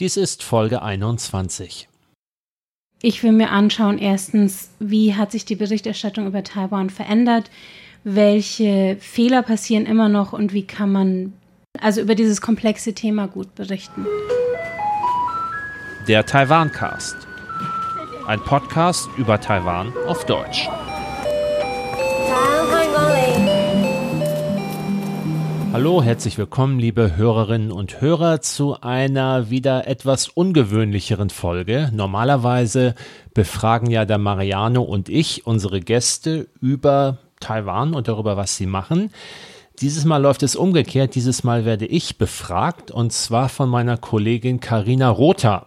Dies ist Folge 21. Ich will mir anschauen, erstens, wie hat sich die Berichterstattung über Taiwan verändert, welche Fehler passieren immer noch und wie kann man also über dieses komplexe Thema gut berichten. Der Taiwan-Cast. Ein Podcast über Taiwan auf Deutsch. Hallo, herzlich willkommen, liebe Hörerinnen und Hörer, zu einer wieder etwas ungewöhnlicheren Folge. Normalerweise befragen ja der Mariano und ich unsere Gäste über Taiwan und darüber, was sie machen. Dieses Mal läuft es umgekehrt. Dieses Mal werde ich befragt und zwar von meiner Kollegin Karina Rother.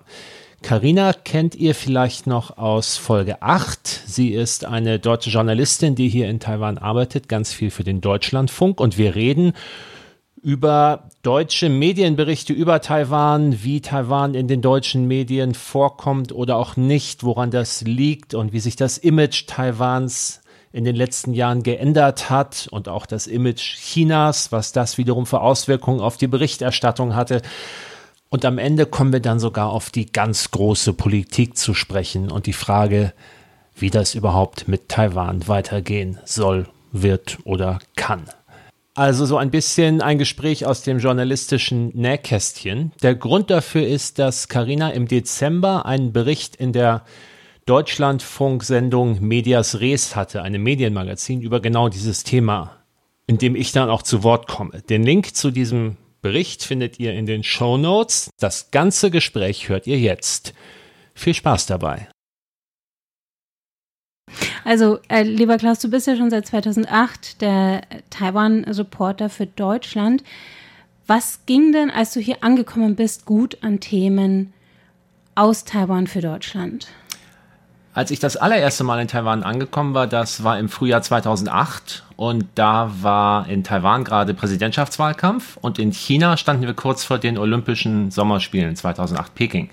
Karina kennt ihr vielleicht noch aus Folge 8. Sie ist eine deutsche Journalistin, die hier in Taiwan arbeitet, ganz viel für den Deutschlandfunk und wir reden über deutsche Medienberichte über Taiwan, wie Taiwan in den deutschen Medien vorkommt oder auch nicht, woran das liegt und wie sich das Image Taiwans in den letzten Jahren geändert hat und auch das Image Chinas, was das wiederum für Auswirkungen auf die Berichterstattung hatte. Und am Ende kommen wir dann sogar auf die ganz große Politik zu sprechen und die Frage, wie das überhaupt mit Taiwan weitergehen soll, wird oder kann. Also so ein bisschen ein Gespräch aus dem journalistischen Nähkästchen. Der Grund dafür ist, dass Karina im Dezember einen Bericht in der Deutschlandfunk-Sendung Medias Res hatte, einem Medienmagazin über genau dieses Thema, in dem ich dann auch zu Wort komme. Den Link zu diesem Bericht findet ihr in den Show Notes. Das ganze Gespräch hört ihr jetzt. Viel Spaß dabei. Also, äh, lieber Klaus, du bist ja schon seit 2008 der Taiwan-Reporter für Deutschland. Was ging denn, als du hier angekommen bist, gut an Themen aus Taiwan für Deutschland? Als ich das allererste Mal in Taiwan angekommen war, das war im Frühjahr 2008 und da war in Taiwan gerade Präsidentschaftswahlkampf und in China standen wir kurz vor den Olympischen Sommerspielen 2008 Peking.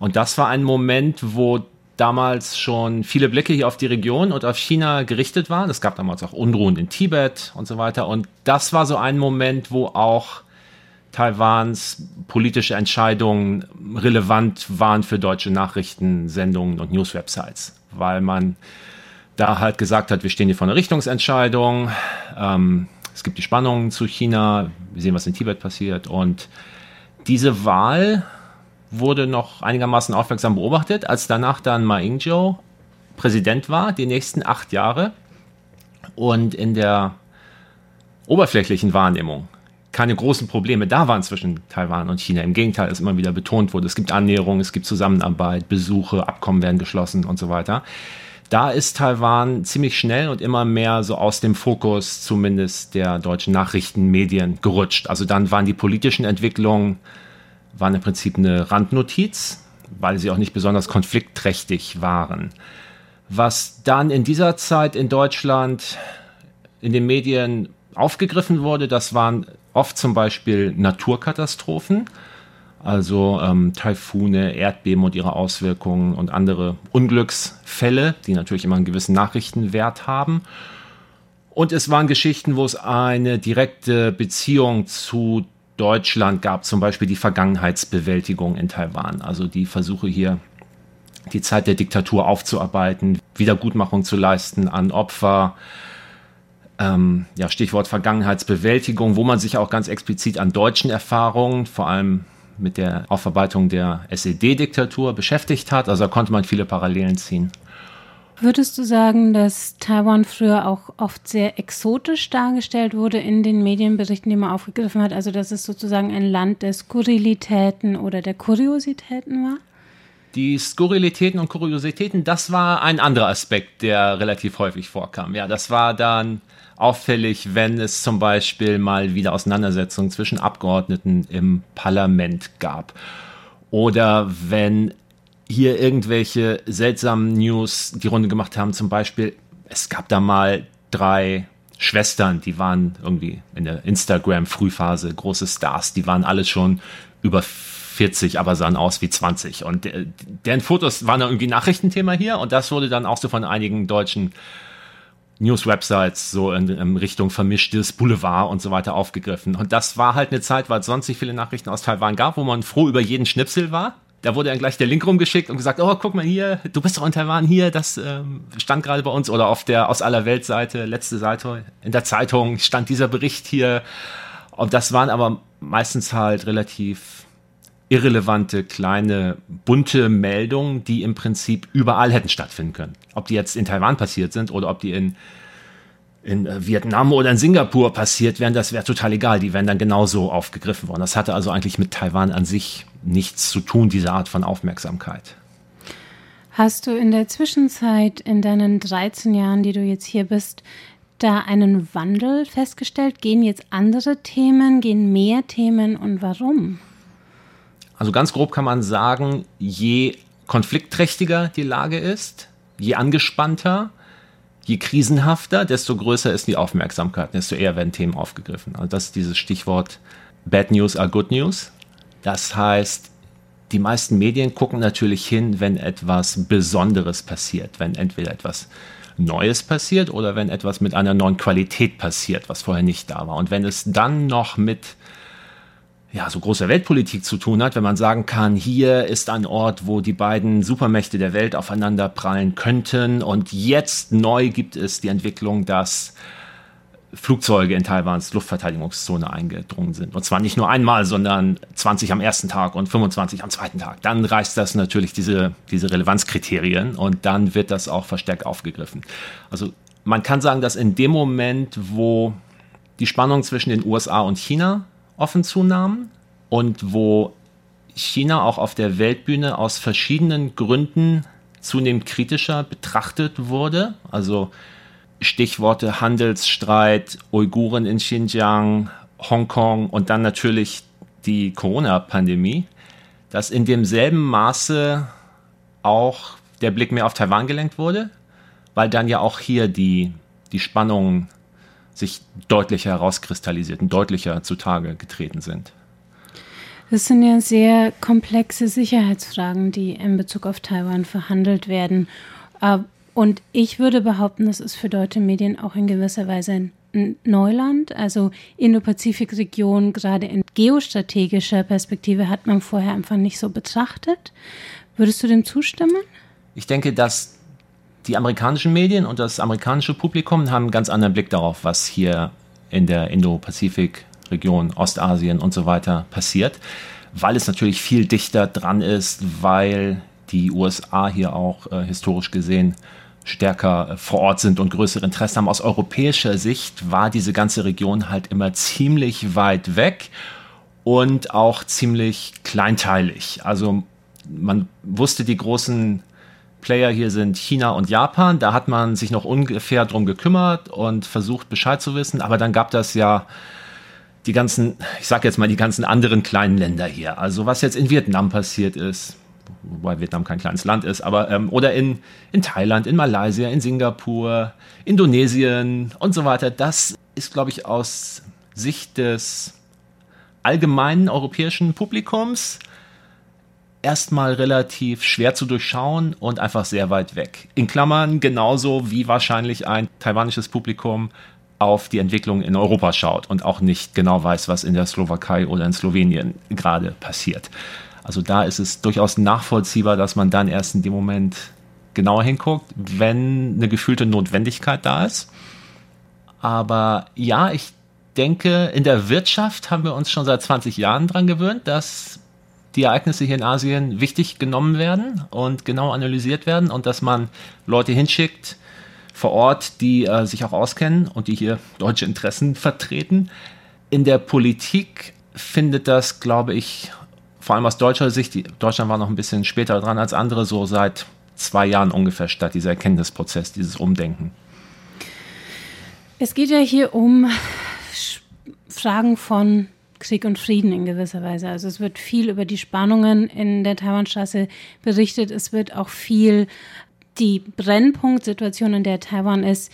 Und das war ein Moment, wo damals schon viele Blicke hier auf die Region und auf China gerichtet waren. Es gab damals auch Unruhen in Tibet und so weiter. Und das war so ein Moment, wo auch Taiwans politische Entscheidungen relevant waren für deutsche Nachrichtensendungen und Newswebsites, weil man da halt gesagt hat, wir stehen hier vor einer Richtungsentscheidung. Ähm, es gibt die Spannungen zu China. Wir sehen, was in Tibet passiert. Und diese Wahl wurde noch einigermaßen aufmerksam beobachtet, als danach dann Ma Ying-jeou Präsident war, die nächsten acht Jahre. Und in der oberflächlichen Wahrnehmung keine großen Probleme da waren zwischen Taiwan und China. Im Gegenteil, es immer wieder betont wurde, es gibt Annäherung, es gibt Zusammenarbeit, Besuche, Abkommen werden geschlossen und so weiter. Da ist Taiwan ziemlich schnell und immer mehr so aus dem Fokus zumindest der deutschen Nachrichtenmedien gerutscht. Also dann waren die politischen Entwicklungen waren im Prinzip eine Randnotiz, weil sie auch nicht besonders konfliktträchtig waren. Was dann in dieser Zeit in Deutschland in den Medien aufgegriffen wurde, das waren oft zum Beispiel Naturkatastrophen, also ähm, Taifune, Erdbeben und ihre Auswirkungen und andere Unglücksfälle, die natürlich immer einen gewissen Nachrichtenwert haben. Und es waren Geschichten, wo es eine direkte Beziehung zu Deutschland gab zum Beispiel die Vergangenheitsbewältigung in Taiwan, also die Versuche hier die Zeit der Diktatur aufzuarbeiten, Wiedergutmachung zu leisten an Opfer. Ähm, ja, Stichwort Vergangenheitsbewältigung, wo man sich auch ganz explizit an deutschen Erfahrungen, vor allem mit der Aufarbeitung der SED-Diktatur beschäftigt hat. Also da konnte man viele Parallelen ziehen. Würdest du sagen, dass Taiwan früher auch oft sehr exotisch dargestellt wurde in den Medienberichten, die man aufgegriffen hat? Also, dass es sozusagen ein Land der Skurrilitäten oder der Kuriositäten war? Die Skurrilitäten und Kuriositäten, das war ein anderer Aspekt, der relativ häufig vorkam. Ja, das war dann auffällig, wenn es zum Beispiel mal wieder Auseinandersetzungen zwischen Abgeordneten im Parlament gab. Oder wenn hier irgendwelche seltsamen News die Runde gemacht haben. Zum Beispiel, es gab da mal drei Schwestern, die waren irgendwie in der Instagram-Frühphase große Stars. Die waren alle schon über 40, aber sahen aus wie 20. Und äh, deren Fotos waren irgendwie Nachrichtenthema hier. Und das wurde dann auch so von einigen deutschen News-Websites so in, in, Richtung vermischtes Boulevard und so weiter aufgegriffen. Und das war halt eine Zeit, weil es sonst nicht viele Nachrichten aus Taiwan gab, wo man froh über jeden Schnipsel war. Da wurde dann gleich der Link rumgeschickt und gesagt, oh, guck mal hier, du bist doch in Taiwan hier, das ähm, stand gerade bei uns oder auf der aus aller Welt Seite, letzte Seite in der Zeitung stand dieser Bericht hier. Und das waren aber meistens halt relativ irrelevante, kleine, bunte Meldungen, die im Prinzip überall hätten stattfinden können. Ob die jetzt in Taiwan passiert sind oder ob die in, in äh, Vietnam oder in Singapur passiert wären, das wäre total egal. Die wären dann genauso aufgegriffen worden. Das hatte also eigentlich mit Taiwan an sich nichts zu tun, diese Art von Aufmerksamkeit. Hast du in der Zwischenzeit, in deinen 13 Jahren, die du jetzt hier bist, da einen Wandel festgestellt? Gehen jetzt andere Themen, gehen mehr Themen und warum? Also ganz grob kann man sagen, je konfliktträchtiger die Lage ist, je angespannter, je krisenhafter, desto größer ist die Aufmerksamkeit, desto eher werden Themen aufgegriffen. Also das ist dieses Stichwort Bad News are Good News. Das heißt, die meisten Medien gucken natürlich hin, wenn etwas Besonderes passiert, wenn entweder etwas Neues passiert oder wenn etwas mit einer neuen Qualität passiert, was vorher nicht da war. Und wenn es dann noch mit ja, so großer Weltpolitik zu tun hat, wenn man sagen kann, hier ist ein Ort, wo die beiden Supermächte der Welt aufeinander prallen könnten und jetzt neu gibt es die Entwicklung, dass Flugzeuge in Taiwans Luftverteidigungszone eingedrungen sind. Und zwar nicht nur einmal, sondern 20 am ersten Tag und 25 am zweiten Tag. Dann reißt das natürlich diese, diese Relevanzkriterien und dann wird das auch verstärkt aufgegriffen. Also man kann sagen, dass in dem Moment, wo die Spannung zwischen den USA und China offen zunahmen und wo China auch auf der Weltbühne aus verschiedenen Gründen zunehmend kritischer betrachtet wurde. Also Stichworte Handelsstreit, Uiguren in Xinjiang, Hongkong und dann natürlich die Corona-Pandemie, dass in demselben Maße auch der Blick mehr auf Taiwan gelenkt wurde, weil dann ja auch hier die, die Spannungen sich deutlicher herauskristallisiert und deutlicher zutage getreten sind. Das sind ja sehr komplexe Sicherheitsfragen, die in Bezug auf Taiwan verhandelt werden. Äh, und ich würde behaupten, das ist für deutsche Medien auch in gewisser Weise ein Neuland. Also Indo-Pazifik-Region, gerade in geostrategischer Perspektive, hat man vorher einfach nicht so betrachtet. Würdest du dem zustimmen? Ich denke, dass die amerikanischen Medien und das amerikanische Publikum haben einen ganz anderen Blick darauf, was hier in der Indo-Pazifik-Region, Ostasien und so weiter passiert, weil es natürlich viel dichter dran ist, weil die USA hier auch äh, historisch gesehen stärker äh, vor Ort sind und größere Interesse haben. Aus europäischer Sicht war diese ganze Region halt immer ziemlich weit weg und auch ziemlich kleinteilig. Also man wusste die großen Player hier sind China und Japan. Da hat man sich noch ungefähr drum gekümmert und versucht Bescheid zu wissen. Aber dann gab das ja die ganzen, ich sage jetzt mal die ganzen anderen kleinen Länder hier. Also was jetzt in Vietnam passiert ist, wobei Vietnam kein kleines Land ist, aber ähm, oder in, in Thailand, in Malaysia, in Singapur, Indonesien und so weiter. Das ist, glaube ich, aus Sicht des allgemeinen europäischen Publikums erstmal relativ schwer zu durchschauen und einfach sehr weit weg. In Klammern genauso wie wahrscheinlich ein taiwanisches Publikum auf die Entwicklung in Europa schaut und auch nicht genau weiß, was in der Slowakei oder in Slowenien gerade passiert. Also da ist es durchaus nachvollziehbar, dass man dann erst in dem Moment genauer hinguckt, wenn eine gefühlte Notwendigkeit da ist. Aber ja, ich denke, in der Wirtschaft haben wir uns schon seit 20 Jahren dran gewöhnt, dass die Ereignisse hier in Asien wichtig genommen werden und genau analysiert werden und dass man Leute hinschickt vor Ort, die äh, sich auch auskennen und die hier deutsche Interessen vertreten. In der Politik findet das, glaube ich, vor allem aus deutscher Sicht, Deutschland war noch ein bisschen später dran als andere, so seit zwei Jahren ungefähr statt, dieser Erkenntnisprozess, dieses Umdenken. Es geht ja hier um Fragen von Krieg und Frieden in gewisser Weise. Also es wird viel über die Spannungen in der Taiwanstraße berichtet. Es wird auch viel die Brennpunktsituation, in der Taiwan ist,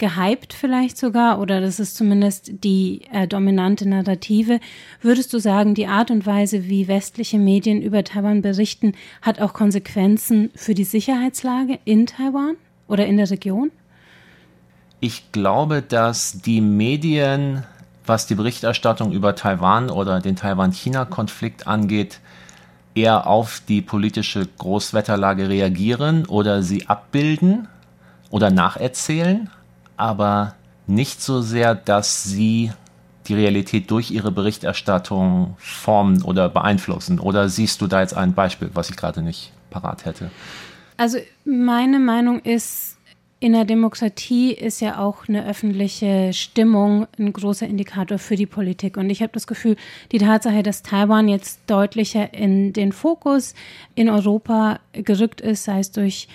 gehypt vielleicht sogar oder das ist zumindest die äh, dominante Narrative. Würdest du sagen, die Art und Weise, wie westliche Medien über Taiwan berichten, hat auch Konsequenzen für die Sicherheitslage in Taiwan oder in der Region? Ich glaube, dass die Medien, was die Berichterstattung über Taiwan oder den Taiwan-China-Konflikt angeht, eher auf die politische Großwetterlage reagieren oder sie abbilden oder nacherzählen, aber nicht so sehr, dass sie die Realität durch ihre Berichterstattung formen oder beeinflussen. Oder siehst du da jetzt ein Beispiel, was ich gerade nicht parat hätte? Also meine Meinung ist, in der Demokratie ist ja auch eine öffentliche Stimmung ein großer Indikator für die Politik. Und ich habe das Gefühl, die Tatsache, dass Taiwan jetzt deutlicher in den Fokus in Europa gerückt ist, sei es durch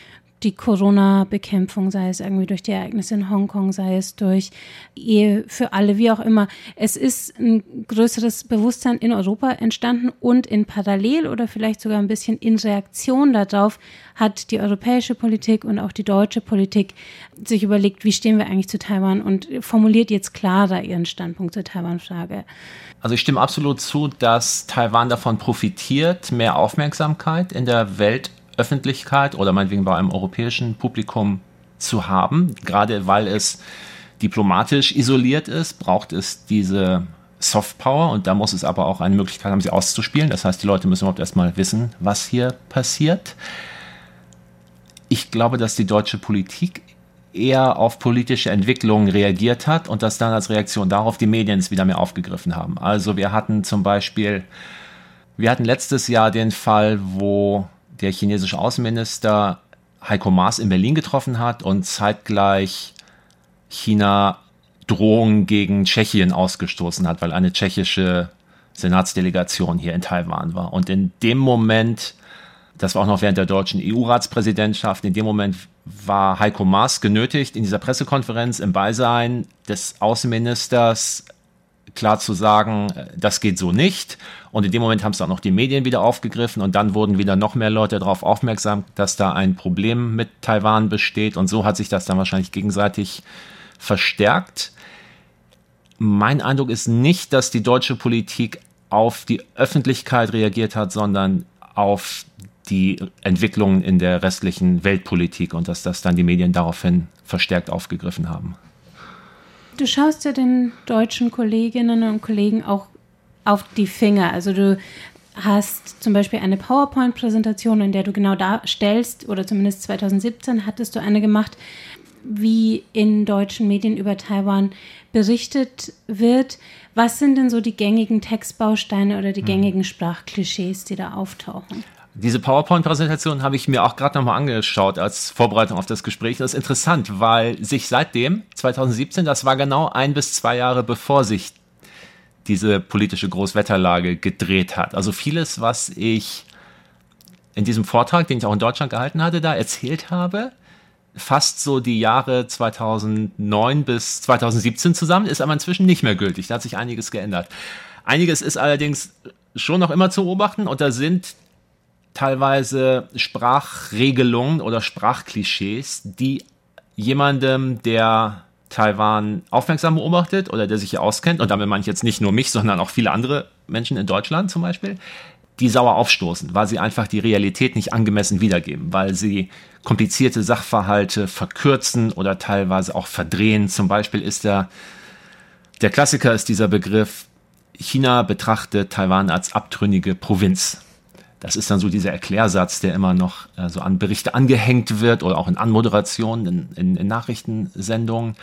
die Corona-Bekämpfung, sei es irgendwie durch die Ereignisse in Hongkong, sei es durch Ehe für alle, wie auch immer. Es ist ein größeres Bewusstsein in Europa entstanden und in Parallel oder vielleicht sogar ein bisschen in Reaktion darauf hat die europäische Politik und auch die deutsche Politik sich überlegt, wie stehen wir eigentlich zu Taiwan und formuliert jetzt klarer ihren Standpunkt zur Taiwan-Frage. Also ich stimme absolut zu, dass Taiwan davon profitiert, mehr Aufmerksamkeit in der Welt Öffentlichkeit oder meinetwegen bei einem europäischen Publikum zu haben. Gerade weil es diplomatisch isoliert ist, braucht es diese Softpower und da muss es aber auch eine Möglichkeit haben, sie auszuspielen. Das heißt, die Leute müssen überhaupt erstmal wissen, was hier passiert. Ich glaube, dass die deutsche Politik eher auf politische Entwicklungen reagiert hat und dass dann als Reaktion darauf die Medien es wieder mehr aufgegriffen haben. Also wir hatten zum Beispiel, wir hatten letztes Jahr den Fall, wo der chinesische Außenminister Heiko Maas in Berlin getroffen hat und zeitgleich China Drohungen gegen Tschechien ausgestoßen hat, weil eine tschechische Senatsdelegation hier in Taiwan war. Und in dem Moment, das war auch noch während der deutschen EU-Ratspräsidentschaft, in dem Moment war Heiko Maas genötigt, in dieser Pressekonferenz im Beisein des Außenministers klar zu sagen, äh, das geht so nicht. Und in dem Moment haben es auch noch die Medien wieder aufgegriffen und dann wurden wieder noch mehr Leute darauf aufmerksam, dass da ein Problem mit Taiwan besteht. Und so hat sich das dann wahrscheinlich gegenseitig verstärkt. Mein Eindruck ist nicht, dass die deutsche Politik auf die Öffentlichkeit reagiert hat, sondern auf die Entwicklungen in der restlichen Weltpolitik und dass das dann die Medien daraufhin verstärkt aufgegriffen haben. Du schaust ja den deutschen Kolleginnen und Kollegen auch auf die Finger. Also du hast zum Beispiel eine PowerPoint-Präsentation, in der du genau darstellst, oder zumindest 2017 hattest du eine gemacht, wie in deutschen Medien über Taiwan berichtet wird. Was sind denn so die gängigen Textbausteine oder die hm. gängigen Sprachklischees, die da auftauchen? Diese PowerPoint-Präsentation habe ich mir auch gerade nochmal angeschaut als Vorbereitung auf das Gespräch. Das ist interessant, weil sich seitdem, 2017, das war genau ein bis zwei Jahre bevor sich diese politische Großwetterlage gedreht hat. Also vieles, was ich in diesem Vortrag, den ich auch in Deutschland gehalten hatte, da erzählt habe, fast so die Jahre 2009 bis 2017 zusammen, ist aber inzwischen nicht mehr gültig. Da hat sich einiges geändert. Einiges ist allerdings schon noch immer zu beobachten und da sind teilweise Sprachregelungen oder Sprachklischees, die jemandem, der Taiwan aufmerksam beobachtet oder der sich hier auskennt, und damit meine ich jetzt nicht nur mich, sondern auch viele andere Menschen in Deutschland zum Beispiel, die sauer aufstoßen, weil sie einfach die Realität nicht angemessen wiedergeben, weil sie komplizierte Sachverhalte verkürzen oder teilweise auch verdrehen. Zum Beispiel ist der, der Klassiker ist dieser Begriff, China betrachtet Taiwan als abtrünnige Provinz. Das ist dann so dieser Erklärsatz, der immer noch äh, so an Berichte angehängt wird oder auch in Anmoderationen, in, in, in Nachrichtensendungen.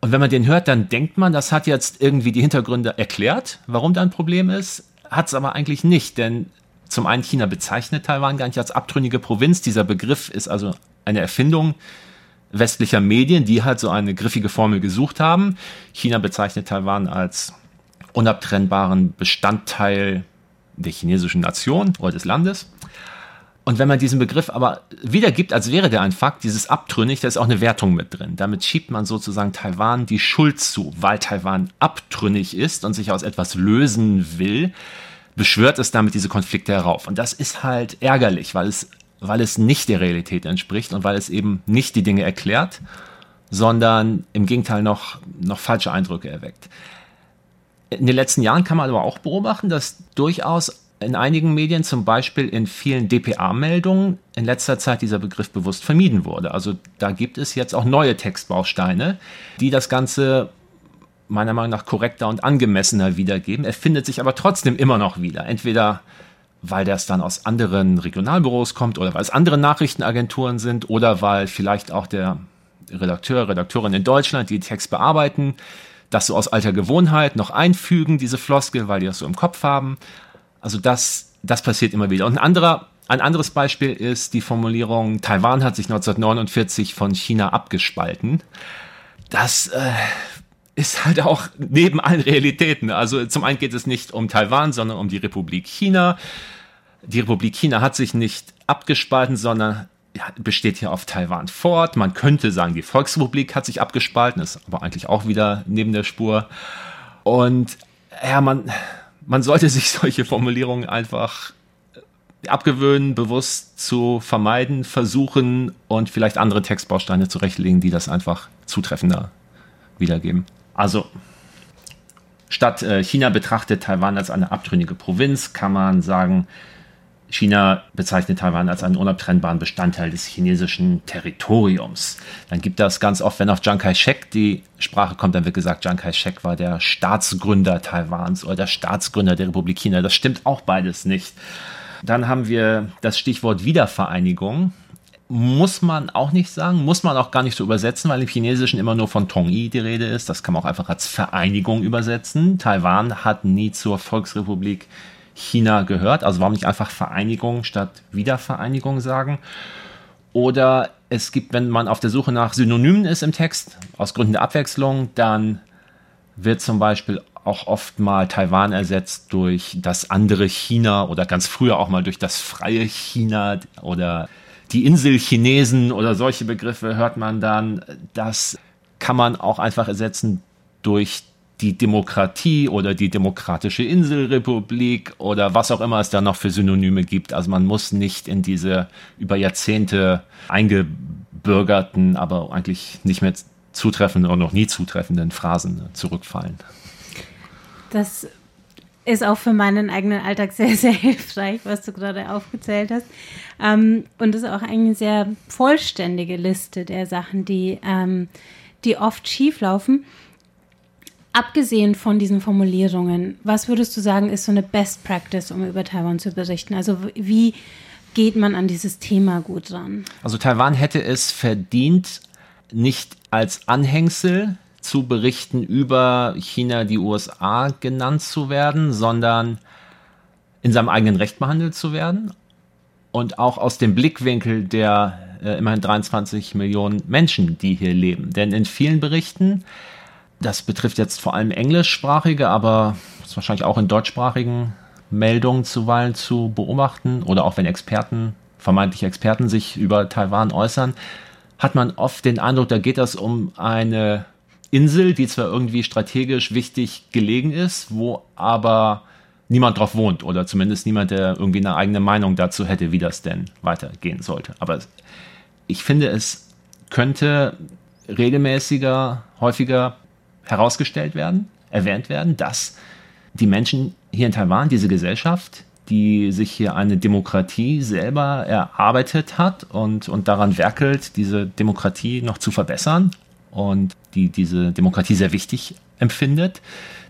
Und wenn man den hört, dann denkt man, das hat jetzt irgendwie die Hintergründe erklärt, warum da ein Problem ist. Hat es aber eigentlich nicht, denn zum einen China bezeichnet Taiwan gar nicht als abtrünnige Provinz. Dieser Begriff ist also eine Erfindung westlicher Medien, die halt so eine griffige Formel gesucht haben. China bezeichnet Taiwan als unabtrennbaren Bestandteil der chinesischen Nation oder des Landes. Und wenn man diesen Begriff aber wiedergibt, als wäre der ein Fakt, dieses abtrünnig, da ist auch eine Wertung mit drin. Damit schiebt man sozusagen Taiwan die Schuld zu, weil Taiwan abtrünnig ist und sich aus etwas lösen will, beschwört es damit diese Konflikte herauf. Und das ist halt ärgerlich, weil es, weil es nicht der Realität entspricht und weil es eben nicht die Dinge erklärt, sondern im Gegenteil noch, noch falsche Eindrücke erweckt. In den letzten Jahren kann man aber auch beobachten, dass durchaus in einigen Medien, zum Beispiel in vielen DPA-Meldungen, in letzter Zeit dieser Begriff bewusst vermieden wurde. Also da gibt es jetzt auch neue Textbausteine, die das Ganze meiner Meinung nach korrekter und angemessener wiedergeben. Er findet sich aber trotzdem immer noch wieder. Entweder weil das dann aus anderen Regionalbüros kommt oder weil es andere Nachrichtenagenturen sind oder weil vielleicht auch der Redakteur, Redakteurin in Deutschland, die Text bearbeiten, das so aus alter Gewohnheit noch einfügen, diese Floskel, weil die das so im Kopf haben. Also das, das passiert immer wieder. Und ein anderer ein anderes Beispiel ist die Formulierung, Taiwan hat sich 1949 von China abgespalten. Das äh, ist halt auch neben allen Realitäten. Also zum einen geht es nicht um Taiwan, sondern um die Republik China. Die Republik China hat sich nicht abgespalten, sondern besteht hier auf Taiwan fort. Man könnte sagen, die Volksrepublik hat sich abgespalten, ist aber eigentlich auch wieder neben der Spur. Und ja, man, man sollte sich solche Formulierungen einfach abgewöhnen, bewusst zu vermeiden, versuchen und vielleicht andere Textbausteine zurechtlegen, die das einfach zutreffender wiedergeben. Also statt äh, China betrachtet Taiwan als eine abtrünnige Provinz, kann man sagen, China bezeichnet Taiwan als einen unabtrennbaren Bestandteil des chinesischen Territoriums. Dann gibt das ganz oft, wenn auf Chiang Kai-shek die Sprache kommt, dann wird gesagt, Chiang Kai-shek war der Staatsgründer Taiwans oder der Staatsgründer der Republik China. Das stimmt auch beides nicht. Dann haben wir das Stichwort Wiedervereinigung muss man auch nicht sagen, muss man auch gar nicht so übersetzen, weil im Chinesischen immer nur von Tongyi die Rede ist. Das kann man auch einfach als Vereinigung übersetzen. Taiwan hat nie zur Volksrepublik China gehört. Also warum nicht einfach Vereinigung statt Wiedervereinigung sagen? Oder es gibt, wenn man auf der Suche nach Synonymen ist im Text, aus Gründen der Abwechslung, dann wird zum Beispiel auch oft mal Taiwan ersetzt durch das andere China oder ganz früher auch mal durch das freie China oder die Insel Chinesen oder solche Begriffe hört man dann. Das kann man auch einfach ersetzen durch die Demokratie oder die demokratische Inselrepublik oder was auch immer es da noch für Synonyme gibt. Also man muss nicht in diese über Jahrzehnte eingebürgerten, aber eigentlich nicht mehr zutreffenden oder noch nie zutreffenden Phrasen zurückfallen. Das ist auch für meinen eigenen Alltag sehr, sehr hilfreich, was du gerade aufgezählt hast. Ähm, und ist auch eine sehr vollständige Liste der Sachen, die, ähm, die oft schieflaufen. Abgesehen von diesen Formulierungen, was würdest du sagen, ist so eine Best Practice, um über Taiwan zu berichten? Also wie geht man an dieses Thema gut ran? Also Taiwan hätte es verdient, nicht als Anhängsel zu berichten über China, die USA genannt zu werden, sondern in seinem eigenen Recht behandelt zu werden und auch aus dem Blickwinkel der äh, immerhin 23 Millionen Menschen, die hier leben. Denn in vielen Berichten, das betrifft jetzt vor allem englischsprachige, aber ist wahrscheinlich auch in deutschsprachigen Meldungen zuweilen zu beobachten oder auch wenn Experten, vermeintliche Experten sich über Taiwan äußern, hat man oft den Eindruck, da geht es um eine Insel, die zwar irgendwie strategisch wichtig gelegen ist, wo aber niemand drauf wohnt oder zumindest niemand, der irgendwie eine eigene Meinung dazu hätte, wie das denn weitergehen sollte. Aber ich finde, es könnte regelmäßiger, häufiger herausgestellt werden, erwähnt werden, dass die Menschen hier in Taiwan, diese Gesellschaft, die sich hier eine Demokratie selber erarbeitet hat und, und daran werkelt, diese Demokratie noch zu verbessern, und die diese Demokratie sehr wichtig empfindet,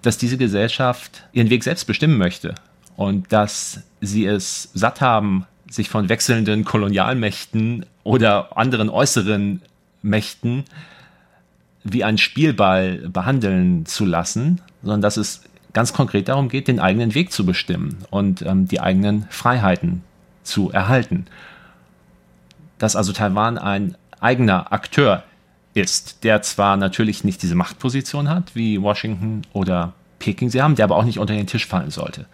dass diese Gesellschaft ihren Weg selbst bestimmen möchte und dass sie es satt haben, sich von wechselnden Kolonialmächten oder anderen äußeren Mächten wie ein Spielball behandeln zu lassen, sondern dass es ganz konkret darum geht, den eigenen Weg zu bestimmen und ähm, die eigenen Freiheiten zu erhalten. Dass also Taiwan ein eigener Akteur ist, der zwar natürlich nicht diese Machtposition hat, wie Washington oder Peking sie haben, der aber auch nicht unter den Tisch fallen sollte.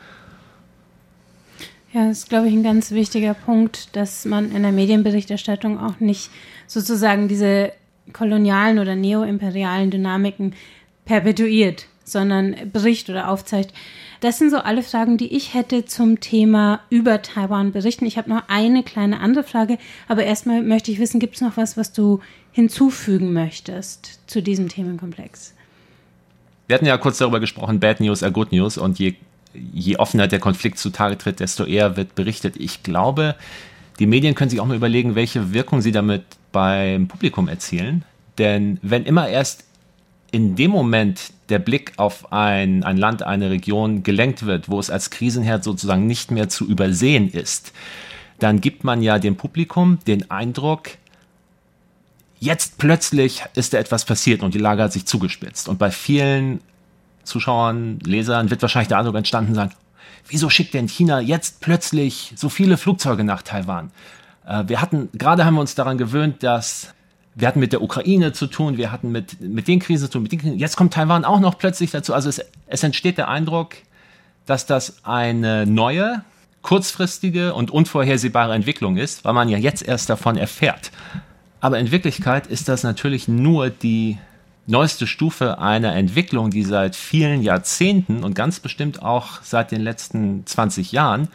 Ja, das ist, glaube ich, ein ganz wichtiger Punkt, dass man in der Medienberichterstattung auch nicht sozusagen diese kolonialen oder neoimperialen Dynamiken perpetuiert, sondern berichtet oder aufzeigt. Das sind so alle Fragen, die ich hätte zum Thema über Taiwan berichten. Ich habe noch eine kleine andere Frage, aber erstmal möchte ich wissen, gibt es noch was, was du hinzufügen möchtest zu diesem Themenkomplex? Wir hatten ja kurz darüber gesprochen, Bad News are Good News und je je offener der Konflikt zutage tritt, desto eher wird berichtet. Ich glaube, die Medien können sich auch mal überlegen, welche Wirkung sie damit beim Publikum erzielen. Denn wenn immer erst in dem Moment der Blick auf ein, ein Land, eine Region gelenkt wird, wo es als Krisenherd sozusagen nicht mehr zu übersehen ist, dann gibt man ja dem Publikum den Eindruck, jetzt plötzlich ist da etwas passiert und die Lage hat sich zugespitzt. Und bei vielen Zuschauern, Lesern wird wahrscheinlich der Eindruck entstanden sein, wieso schickt denn China jetzt plötzlich so viele Flugzeuge nach Taiwan? Äh, wir hatten, gerade haben wir uns daran gewöhnt, dass wir hatten mit der Ukraine zu tun, wir hatten mit, mit den Krisen zu tun, mit den Krisen. jetzt kommt Taiwan auch noch plötzlich dazu. Also es, es entsteht der Eindruck, dass das eine neue, kurzfristige und unvorhersehbare Entwicklung ist, weil man ja jetzt erst davon erfährt. Aber in Wirklichkeit ist das natürlich nur die neueste Stufe einer Entwicklung, die seit vielen Jahrzehnten und ganz bestimmt auch seit den letzten 20 Jahren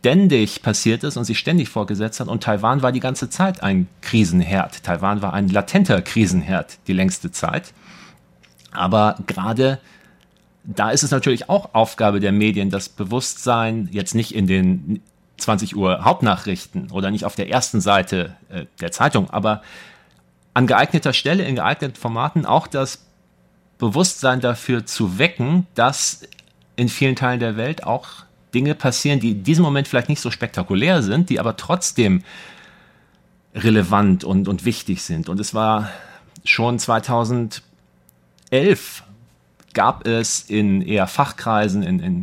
ständig passiert ist und sich ständig vorgesetzt hat. Und Taiwan war die ganze Zeit ein Krisenherd. Taiwan war ein latenter Krisenherd die längste Zeit. Aber gerade da ist es natürlich auch Aufgabe der Medien, das Bewusstsein jetzt nicht in den 20 Uhr Hauptnachrichten oder nicht auf der ersten Seite äh, der Zeitung, aber an geeigneter Stelle, in geeigneten Formaten auch das Bewusstsein dafür zu wecken, dass in vielen Teilen der Welt auch Dinge passieren, die in diesem Moment vielleicht nicht so spektakulär sind, die aber trotzdem relevant und, und wichtig sind. Und es war schon 2011 gab es in eher Fachkreisen, in, in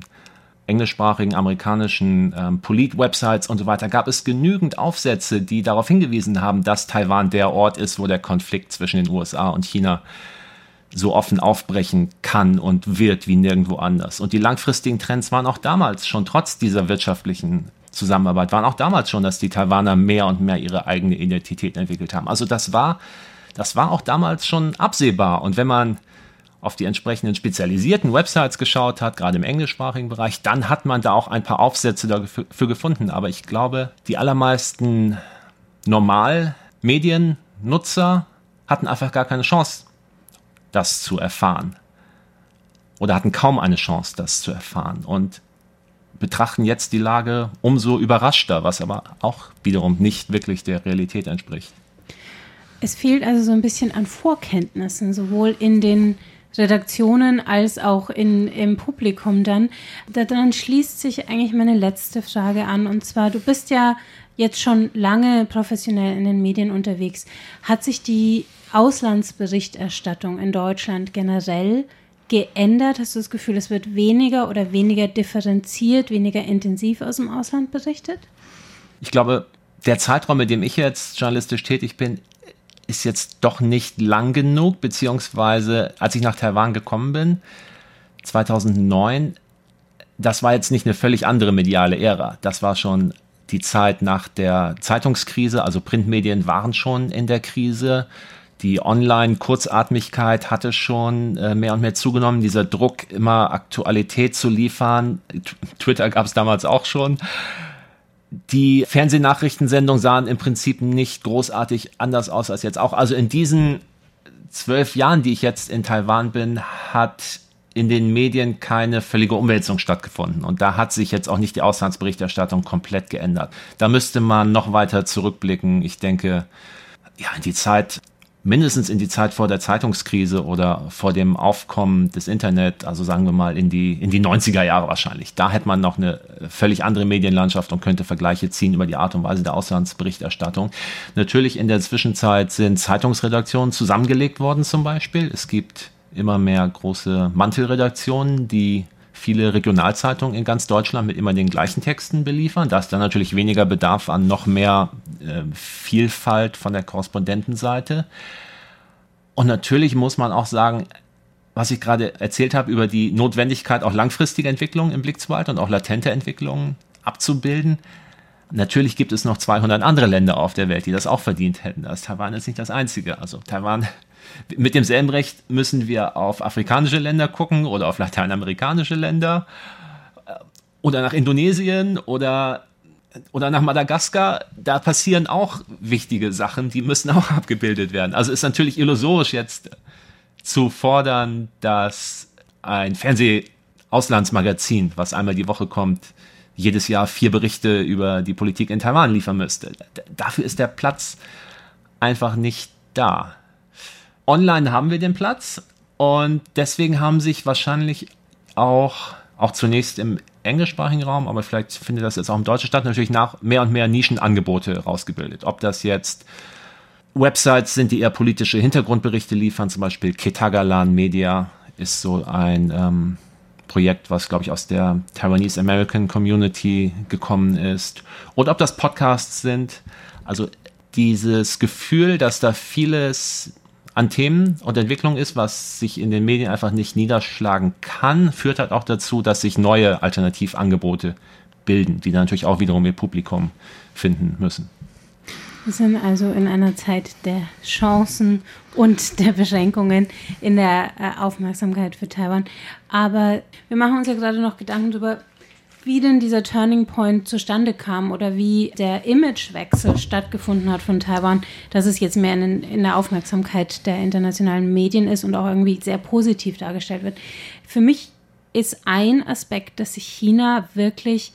englischsprachigen amerikanischen ähm, Polit-Websites und so weiter, gab es genügend Aufsätze, die darauf hingewiesen haben, dass Taiwan der Ort ist, wo der Konflikt zwischen den USA und China äh, so offen aufbrechen kann und wird wie nirgendwo anders. Und die langfristigen Trends waren auch damals schon trotz dieser wirtschaftlichen Zusammenarbeit, waren auch damals schon, dass die Taiwaner mehr und mehr ihre eigene Identität entwickelt haben. Also das war, das war auch damals schon absehbar. Und wenn man auf die entsprechenden spezialisierten Websites geschaut hat, gerade im englischsprachigen Bereich, dann hat man da auch ein paar Aufsätze dafür gefunden. Aber ich glaube, die allermeisten Normalmediennutzer hatten einfach gar keine Chance das zu erfahren. Oder hatten kaum eine Chance, das zu erfahren. Und betrachten jetzt die Lage umso überraschter, was aber auch wiederum nicht wirklich der Realität entspricht. Es fehlt also so ein bisschen an Vorkenntnissen, sowohl in den Redaktionen als auch in, im Publikum dann. Daran schließt sich eigentlich meine letzte Frage an. Und zwar, du bist ja jetzt schon lange professionell in den Medien unterwegs. Hat sich die Auslandsberichterstattung in Deutschland generell geändert? Hast du das Gefühl, es wird weniger oder weniger differenziert, weniger intensiv aus dem Ausland berichtet? Ich glaube, der Zeitraum, in dem ich jetzt journalistisch tätig bin, ist jetzt doch nicht lang genug, beziehungsweise als ich nach Taiwan gekommen bin, 2009, das war jetzt nicht eine völlig andere mediale Ära. Das war schon die Zeit nach der Zeitungskrise, also Printmedien waren schon in der Krise. Die Online-Kurzatmigkeit hatte schon äh, mehr und mehr zugenommen. Dieser Druck, immer Aktualität zu liefern. Twitter gab es damals auch schon. Die Fernsehnachrichtensendungen sahen im Prinzip nicht großartig anders aus als jetzt auch. Also in diesen zwölf Jahren, die ich jetzt in Taiwan bin, hat in den Medien keine völlige Umwälzung stattgefunden. Und da hat sich jetzt auch nicht die Auslandsberichterstattung komplett geändert. Da müsste man noch weiter zurückblicken. Ich denke, ja, in die Zeit mindestens in die Zeit vor der Zeitungskrise oder vor dem Aufkommen des Internet, also sagen wir mal in die, in die 90er Jahre wahrscheinlich. Da hätte man noch eine völlig andere Medienlandschaft und könnte Vergleiche ziehen über die Art und Weise der Auslandsberichterstattung. Natürlich in der Zwischenzeit sind Zeitungsredaktionen zusammengelegt worden zum Beispiel. Es gibt immer mehr große Mantelredaktionen, die viele Regionalzeitungen in ganz Deutschland mit immer den gleichen Texten beliefern. Da ist dann natürlich weniger Bedarf an noch mehr äh, Vielfalt von der Korrespondentenseite. Und natürlich muss man auch sagen, was ich gerade erzählt habe über die Notwendigkeit, auch langfristige Entwicklungen im Blick zu behalten und auch latente Entwicklungen abzubilden. Natürlich gibt es noch 200 andere Länder auf der Welt, die das auch verdient hätten. Das Taiwan ist nicht das einzige. Also Taiwan mit demselben Recht müssen wir auf afrikanische Länder gucken oder auf lateinamerikanische Länder äh, oder nach Indonesien oder, oder nach Madagaskar. Da passieren auch wichtige Sachen, die müssen auch abgebildet werden. Also ist natürlich illusorisch jetzt zu fordern, dass ein Fernseh Auslandsmagazin, was einmal die Woche kommt, jedes Jahr vier Berichte über die Politik in Taiwan liefern müsste. Dafür ist der Platz einfach nicht da. Online haben wir den Platz und deswegen haben sich wahrscheinlich auch, auch zunächst im englischsprachigen Raum, aber vielleicht findet das jetzt auch im deutschen statt, natürlich nach mehr und mehr Nischenangebote rausgebildet. Ob das jetzt Websites sind, die eher politische Hintergrundberichte liefern, zum Beispiel Ketagalan Media ist so ein ähm, Projekt, was, glaube ich, aus der Taiwanese American Community gekommen ist. Oder ob das Podcasts sind. Also dieses Gefühl, dass da vieles an Themen und Entwicklung ist, was sich in den Medien einfach nicht niederschlagen kann, führt halt auch dazu, dass sich neue Alternativangebote bilden, die dann natürlich auch wiederum ihr Publikum finden müssen. Wir sind also in einer Zeit der Chancen und der Beschränkungen in der äh, Aufmerksamkeit für Taiwan. Aber wir machen uns ja gerade noch Gedanken darüber, wie denn dieser Turning Point zustande kam oder wie der Imagewechsel stattgefunden hat von Taiwan, dass es jetzt mehr in, in, der Aufmerksamkeit der internationalen Medien ist und auch irgendwie sehr positiv dargestellt wird. Für mich ist ein Aspekt, dass sich China wirklich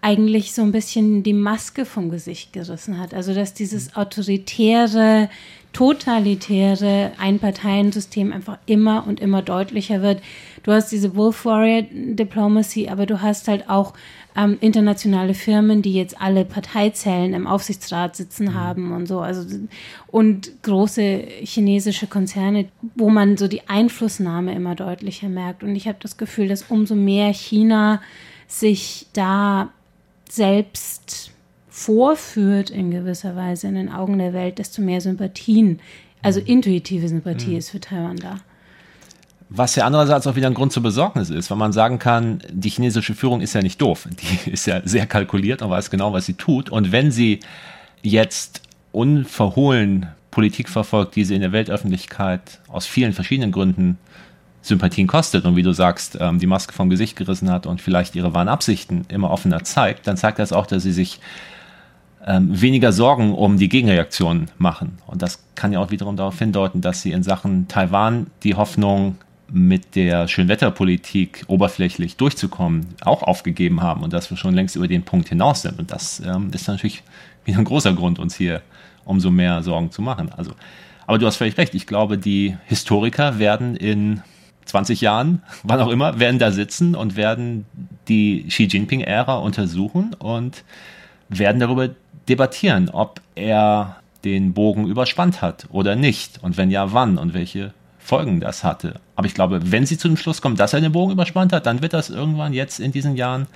eigentlich so ein bisschen die Maske vom Gesicht gerissen hat. Also dass dieses autoritäre, totalitäre Einparteiensystem einfach immer und immer deutlicher wird. Du hast diese Wolf Warrior Diplomacy, aber du hast halt auch ähm, internationale Firmen, die jetzt alle Parteizellen im Aufsichtsrat sitzen mhm. haben und so. Also und große chinesische Konzerne, wo man so die Einflussnahme immer deutlicher merkt. Und ich habe das Gefühl, dass umso mehr China sich da selbst vorführt in gewisser Weise in den Augen der Welt, desto mehr Sympathien, also mhm. intuitive Sympathie mhm. ist für Taiwan da. Was ja andererseits auch wieder ein Grund zur Besorgnis ist, weil man sagen kann, die chinesische Führung ist ja nicht doof. Die ist ja sehr kalkuliert und weiß genau, was sie tut. Und wenn sie jetzt unverhohlen Politik verfolgt, die sie in der Weltöffentlichkeit aus vielen verschiedenen Gründen Sympathien kostet und wie du sagst, ähm, die Maske vom Gesicht gerissen hat und vielleicht ihre wahren Absichten immer offener zeigt, dann zeigt das auch, dass sie sich ähm, weniger Sorgen um die Gegenreaktionen machen. Und das kann ja auch wiederum darauf hindeuten, dass sie in Sachen Taiwan die Hoffnung mit der Schönwetterpolitik oberflächlich durchzukommen, auch aufgegeben haben und dass wir schon längst über den Punkt hinaus sind. Und das ähm, ist natürlich wieder ein großer Grund, uns hier umso mehr Sorgen zu machen. Also, aber du hast völlig recht. Ich glaube, die Historiker werden in 20 Jahren, wann auch immer, werden da sitzen und werden die Xi Jinping-Ära untersuchen und werden darüber debattieren, ob er den Bogen überspannt hat oder nicht und wenn ja, wann und welche Folgen das hatte. Aber ich glaube, wenn sie zu dem Schluss kommen, dass er den Bogen überspannt hat, dann wird das irgendwann jetzt in diesen Jahren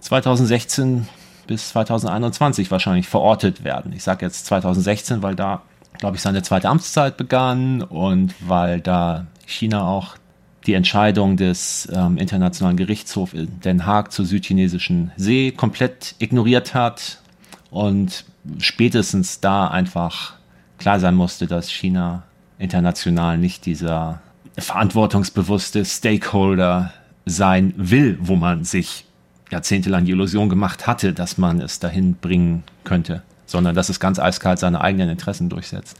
2016 bis 2021 wahrscheinlich verortet werden. Ich sage jetzt 2016, weil da, glaube ich, seine zweite Amtszeit begann und weil da China auch die Entscheidung des ähm, Internationalen Gerichtshofs in Den Haag zur südchinesischen See komplett ignoriert hat und spätestens da einfach klar sein musste, dass China international nicht dieser verantwortungsbewusste Stakeholder sein will, wo man sich jahrzehntelang die Illusion gemacht hatte, dass man es dahin bringen könnte, sondern dass es ganz eiskalt seine eigenen Interessen durchsetzt.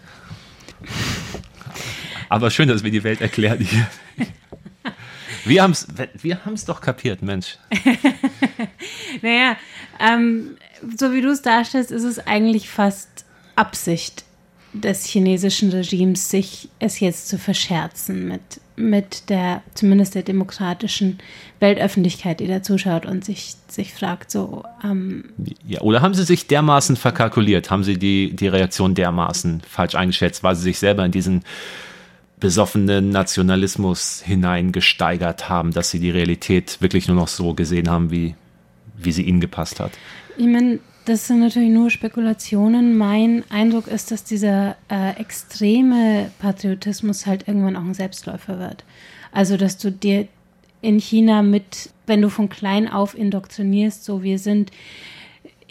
Aber schön, dass wir die Welt erklären hier. Wir haben es wir doch kapiert, Mensch. naja, ähm, so wie du es darstellst, ist es eigentlich fast Absicht des chinesischen Regimes, sich es jetzt zu verscherzen mit, mit der, zumindest der demokratischen Weltöffentlichkeit, die da zuschaut und sich, sich fragt, so. Ähm ja, oder haben sie sich dermaßen verkalkuliert? Haben sie die, die Reaktion dermaßen falsch eingeschätzt, weil sie sich selber in diesen besoffenen Nationalismus hineingesteigert haben, dass sie die Realität wirklich nur noch so gesehen haben, wie, wie sie ihnen gepasst hat. Ich meine, das sind natürlich nur Spekulationen. Mein Eindruck ist, dass dieser äh, extreme Patriotismus halt irgendwann auch ein Selbstläufer wird. Also, dass du dir in China mit, wenn du von klein auf indoktrinierst, so wir sind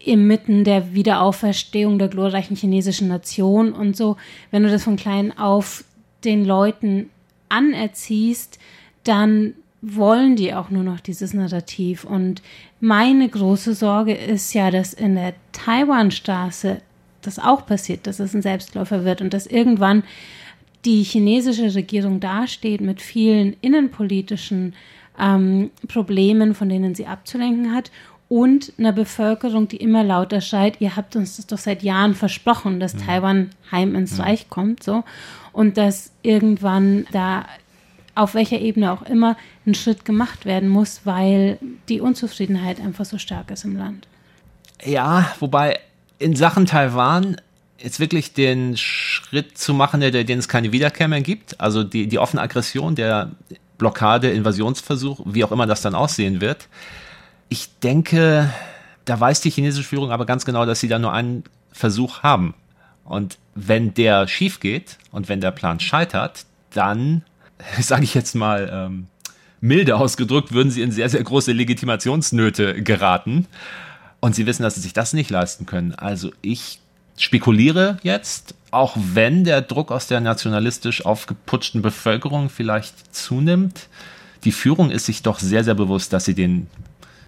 inmitten der Wiederauferstehung der glorreichen chinesischen Nation und so, wenn du das von klein auf den Leuten anerziehst, dann wollen die auch nur noch dieses Narrativ. Und meine große Sorge ist ja, dass in der Taiwanstraße das auch passiert, dass es ein Selbstläufer wird und dass irgendwann die chinesische Regierung dasteht mit vielen innenpolitischen ähm, Problemen, von denen sie abzulenken hat und einer Bevölkerung, die immer lauter schreit, ihr habt uns das doch seit Jahren versprochen, dass mhm. Taiwan heim ins mhm. Reich kommt, so. Und dass irgendwann da auf welcher Ebene auch immer ein Schritt gemacht werden muss, weil die Unzufriedenheit einfach so stark ist im Land. Ja, wobei in Sachen Taiwan jetzt wirklich den Schritt zu machen, der, den es keine Wiederkehr mehr gibt, also die, die offene Aggression, der Blockade, Invasionsversuch, wie auch immer das dann aussehen wird. Ich denke, da weiß die chinesische Führung aber ganz genau, dass sie da nur einen Versuch haben. Und wenn der schief geht und wenn der Plan scheitert, dann, sage ich jetzt mal ähm, milde ausgedrückt, würden sie in sehr, sehr große Legitimationsnöte geraten. Und sie wissen, dass sie sich das nicht leisten können. Also ich spekuliere jetzt, auch wenn der Druck aus der nationalistisch aufgeputschten Bevölkerung vielleicht zunimmt, die Führung ist sich doch sehr, sehr bewusst, dass sie den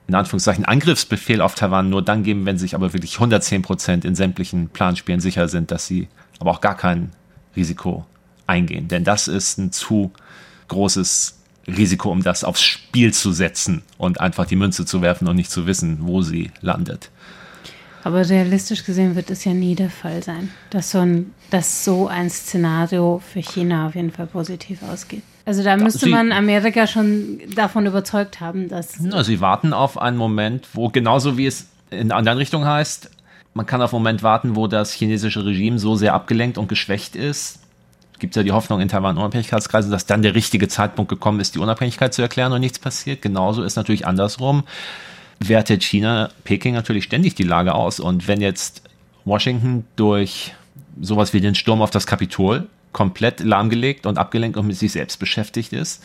in Anführungszeichen Angriffsbefehl auf Taiwan nur dann geben, wenn sie sich aber wirklich 110 Prozent in sämtlichen Planspielen sicher sind, dass sie aber auch gar kein Risiko eingehen. Denn das ist ein zu großes Risiko, um das aufs Spiel zu setzen und einfach die Münze zu werfen und nicht zu wissen, wo sie landet. Aber realistisch gesehen wird es ja nie der Fall sein, dass so ein, dass so ein Szenario für China auf jeden Fall positiv ausgeht. Also da müsste sie, man Amerika schon davon überzeugt haben, dass. Na, sie warten auf einen Moment, wo genauso wie es in anderen Richtungen heißt, man kann auf einen Moment warten, wo das chinesische Regime so sehr abgelenkt und geschwächt ist. Gibt es ja die Hoffnung in Taiwan Unabhängigkeitskreisen, dass dann der richtige Zeitpunkt gekommen ist, die Unabhängigkeit zu erklären und nichts passiert. Genauso ist natürlich andersrum wertet China Peking natürlich ständig die Lage aus. Und wenn jetzt Washington durch sowas wie den Sturm auf das Kapitol komplett lahmgelegt und abgelenkt und mit sich selbst beschäftigt ist,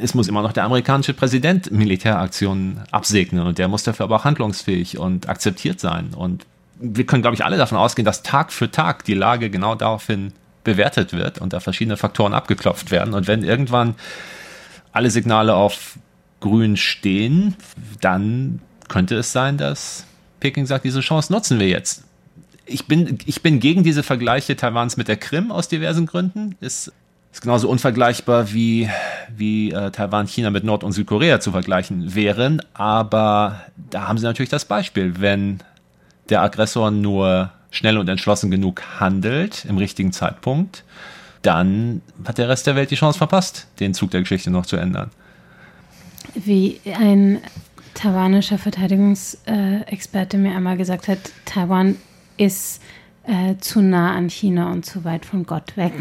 es muss immer noch der amerikanische Präsident Militäraktionen absegnen und der muss dafür aber auch handlungsfähig und akzeptiert sein. Und wir können, glaube ich, alle davon ausgehen, dass Tag für Tag die Lage genau daraufhin bewertet wird und da verschiedene Faktoren abgeklopft werden. Und wenn irgendwann alle Signale auf grün stehen, dann könnte es sein, dass Peking sagt, diese Chance nutzen wir jetzt. Ich bin, ich bin gegen diese Vergleiche Taiwans mit der Krim aus diversen Gründen. Ist, ist genauso unvergleichbar wie, wie äh, Taiwan China mit Nord- und Südkorea zu vergleichen wären. Aber da haben sie natürlich das Beispiel, wenn der Aggressor nur schnell und entschlossen genug handelt im richtigen Zeitpunkt, dann hat der Rest der Welt die Chance verpasst, den Zug der Geschichte noch zu ändern wie ein taiwanischer Verteidigungsexperte mir einmal gesagt hat, Taiwan ist äh, zu nah an China und zu weit von Gott weg.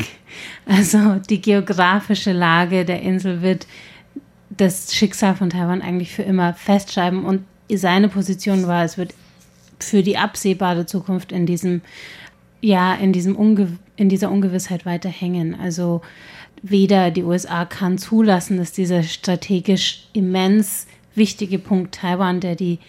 Also die geografische Lage der Insel wird das Schicksal von Taiwan eigentlich für immer festschreiben und seine Position war, es wird für die absehbare Zukunft in diesem ja in diesem Unge in dieser Ungewissheit weiter hängen. Also weder die USA kann zulassen, dass dieser strategisch immens wichtige Punkt Taiwan, der die,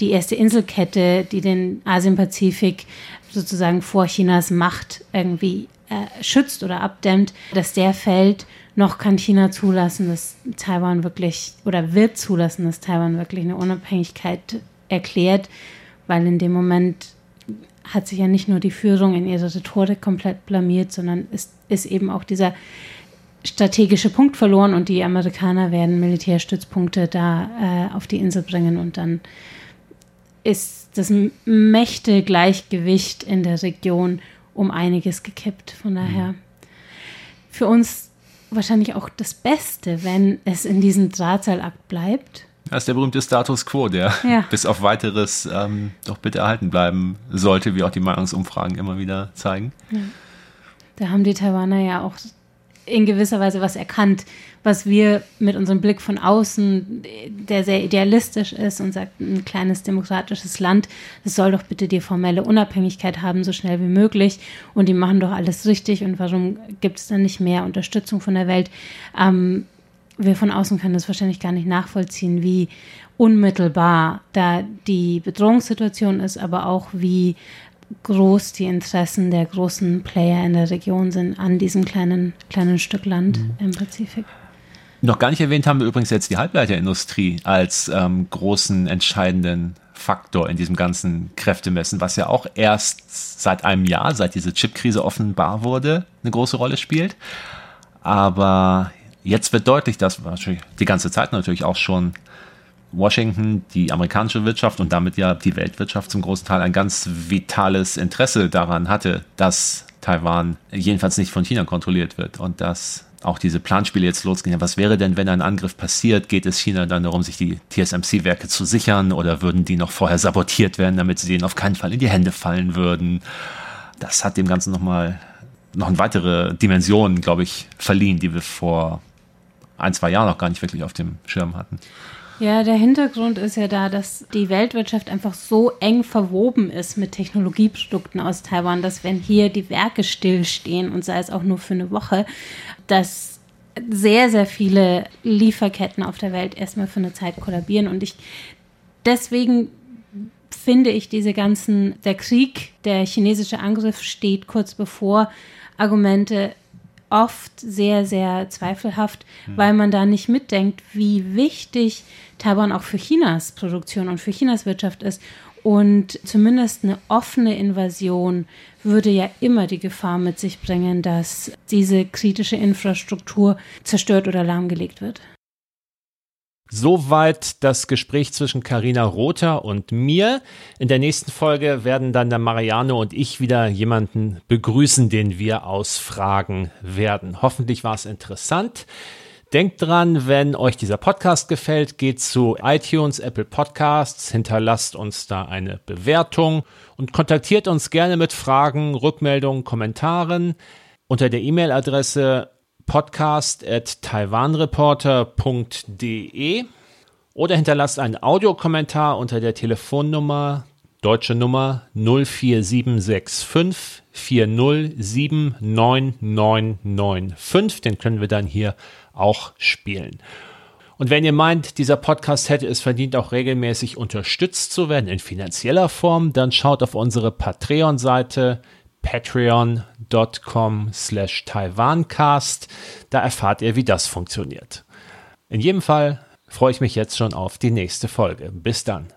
die erste Inselkette, die den Asien-Pazifik sozusagen vor Chinas Macht irgendwie äh, schützt oder abdämmt, dass der fällt. Noch kann China zulassen, dass Taiwan wirklich oder wird zulassen, dass Taiwan wirklich eine Unabhängigkeit erklärt, weil in dem Moment hat sich ja nicht nur die Führung in ihrer Rhetorik komplett blamiert, sondern ist, ist eben auch dieser strategische Punkt verloren und die Amerikaner werden Militärstützpunkte da äh, auf die Insel bringen und dann ist das Mächtegleichgewicht in der Region um einiges gekippt. Von daher für uns wahrscheinlich auch das Beste, wenn es in diesem Drahtseilakt bleibt. Das ist der berühmte Status quo, der ja. bis auf weiteres ähm, doch bitte erhalten bleiben sollte, wie auch die Meinungsumfragen immer wieder zeigen. Ja. Da haben die Taiwaner ja auch in gewisser Weise was erkannt, was wir mit unserem Blick von außen, der sehr idealistisch ist und sagt, ein kleines demokratisches Land, das soll doch bitte die formelle Unabhängigkeit haben, so schnell wie möglich. Und die machen doch alles richtig. Und warum gibt es dann nicht mehr Unterstützung von der Welt? Ähm, wir von außen können das wahrscheinlich gar nicht nachvollziehen, wie unmittelbar da die Bedrohungssituation ist, aber auch wie groß die Interessen der großen Player in der Region sind an diesem kleinen, kleinen Stück Land mhm. im Pazifik. Noch gar nicht erwähnt haben wir übrigens jetzt die Halbleiterindustrie als ähm, großen entscheidenden Faktor in diesem ganzen Kräftemessen, was ja auch erst seit einem Jahr, seit diese Chipkrise offenbar wurde, eine große Rolle spielt. Aber jetzt wird deutlich, dass die ganze Zeit natürlich auch schon Washington, die amerikanische Wirtschaft und damit ja die Weltwirtschaft zum großen Teil ein ganz vitales Interesse daran hatte, dass Taiwan jedenfalls nicht von China kontrolliert wird und dass auch diese Planspiele jetzt losgehen. Was wäre denn, wenn ein Angriff passiert? Geht es China dann darum, sich die TSMC-Werke zu sichern oder würden die noch vorher sabotiert werden, damit sie denen auf keinen Fall in die Hände fallen würden? Das hat dem Ganzen nochmal noch eine weitere Dimension, glaube ich, verliehen, die wir vor ein, zwei Jahren noch gar nicht wirklich auf dem Schirm hatten. Ja, der Hintergrund ist ja da, dass die Weltwirtschaft einfach so eng verwoben ist mit Technologieprodukten aus Taiwan, dass wenn hier die Werke stillstehen und sei es auch nur für eine Woche, dass sehr, sehr viele Lieferketten auf der Welt erstmal für eine Zeit kollabieren. Und ich deswegen finde ich diese ganzen, der Krieg, der chinesische Angriff steht kurz bevor, Argumente oft sehr, sehr zweifelhaft, hm. weil man da nicht mitdenkt, wie wichtig Taiwan auch für Chinas Produktion und für Chinas Wirtschaft ist. Und zumindest eine offene Invasion würde ja immer die Gefahr mit sich bringen, dass diese kritische Infrastruktur zerstört oder lahmgelegt wird. Soweit das Gespräch zwischen Karina Rother und mir. In der nächsten Folge werden dann der Mariano und ich wieder jemanden begrüßen, den wir ausfragen werden. Hoffentlich war es interessant. Denkt dran, wenn euch dieser Podcast gefällt, geht zu iTunes, Apple Podcasts, hinterlasst uns da eine Bewertung und kontaktiert uns gerne mit Fragen, Rückmeldungen, Kommentaren unter der E-Mail-Adresse podcast at taiwanreporter.de oder hinterlasst einen Audiokommentar unter der Telefonnummer deutsche Nummer 04765 4079995. Den können wir dann hier auch spielen. Und wenn ihr meint, dieser Podcast hätte es verdient, auch regelmäßig unterstützt zu werden in finanzieller Form, dann schaut auf unsere Patreon-Seite patreon.com slash taiwancast. Da erfahrt ihr, wie das funktioniert. In jedem Fall freue ich mich jetzt schon auf die nächste Folge. Bis dann.